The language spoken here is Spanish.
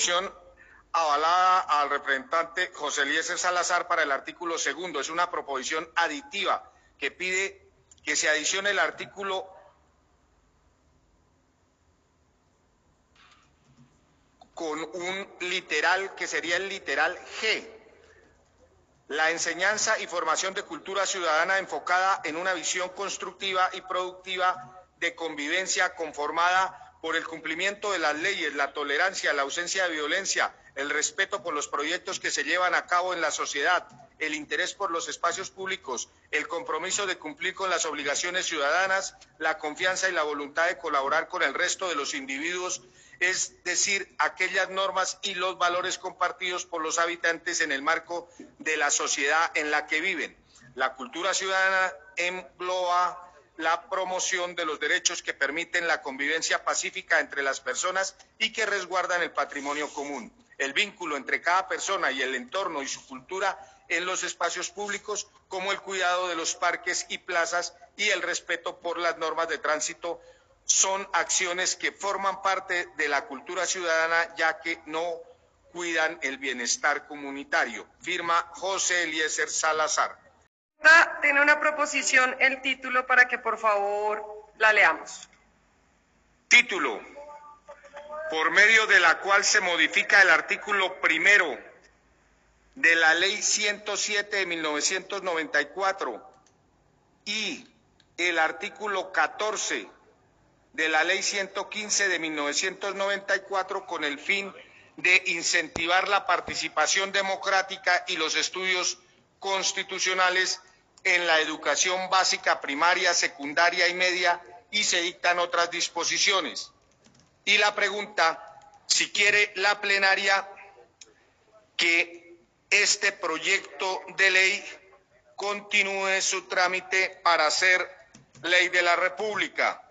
proposición avalada al representante José Eliezer Salazar para el artículo segundo. Es una proposición aditiva que pide que se adicione el artículo con un literal que sería el literal G. La enseñanza y formación de cultura ciudadana enfocada en una visión constructiva y productiva de convivencia conformada por el cumplimiento de las leyes, la tolerancia, la ausencia de violencia, el respeto por los proyectos que se llevan a cabo en la sociedad, el interés por los espacios públicos, el compromiso de cumplir con las obligaciones ciudadanas, la confianza y la voluntad de colaborar con el resto de los individuos, es decir, aquellas normas y los valores compartidos por los habitantes en el marco de la sociedad en la que viven. La cultura ciudadana engloba la promoción de los derechos que permiten la convivencia pacífica entre las personas y que resguardan el patrimonio común. El vínculo entre cada persona y el entorno y su cultura en los espacios públicos, como el cuidado de los parques y plazas y el respeto por las normas de tránsito, son acciones que forman parte de la cultura ciudadana ya que no cuidan el bienestar comunitario. Firma José Eliezer Salazar. Tiene una proposición el título para que por favor la leamos. Título. Por medio de la cual se modifica el artículo primero de la Ley 107 de 1994 y el artículo 14 de la Ley 115 de 1994 con el fin de incentivar la participación democrática y los estudios constitucionales en la educación básica, primaria, secundaria y media y se dictan otras disposiciones. Y la pregunta, si quiere la plenaria que este proyecto de ley continúe su trámite para ser ley de la República.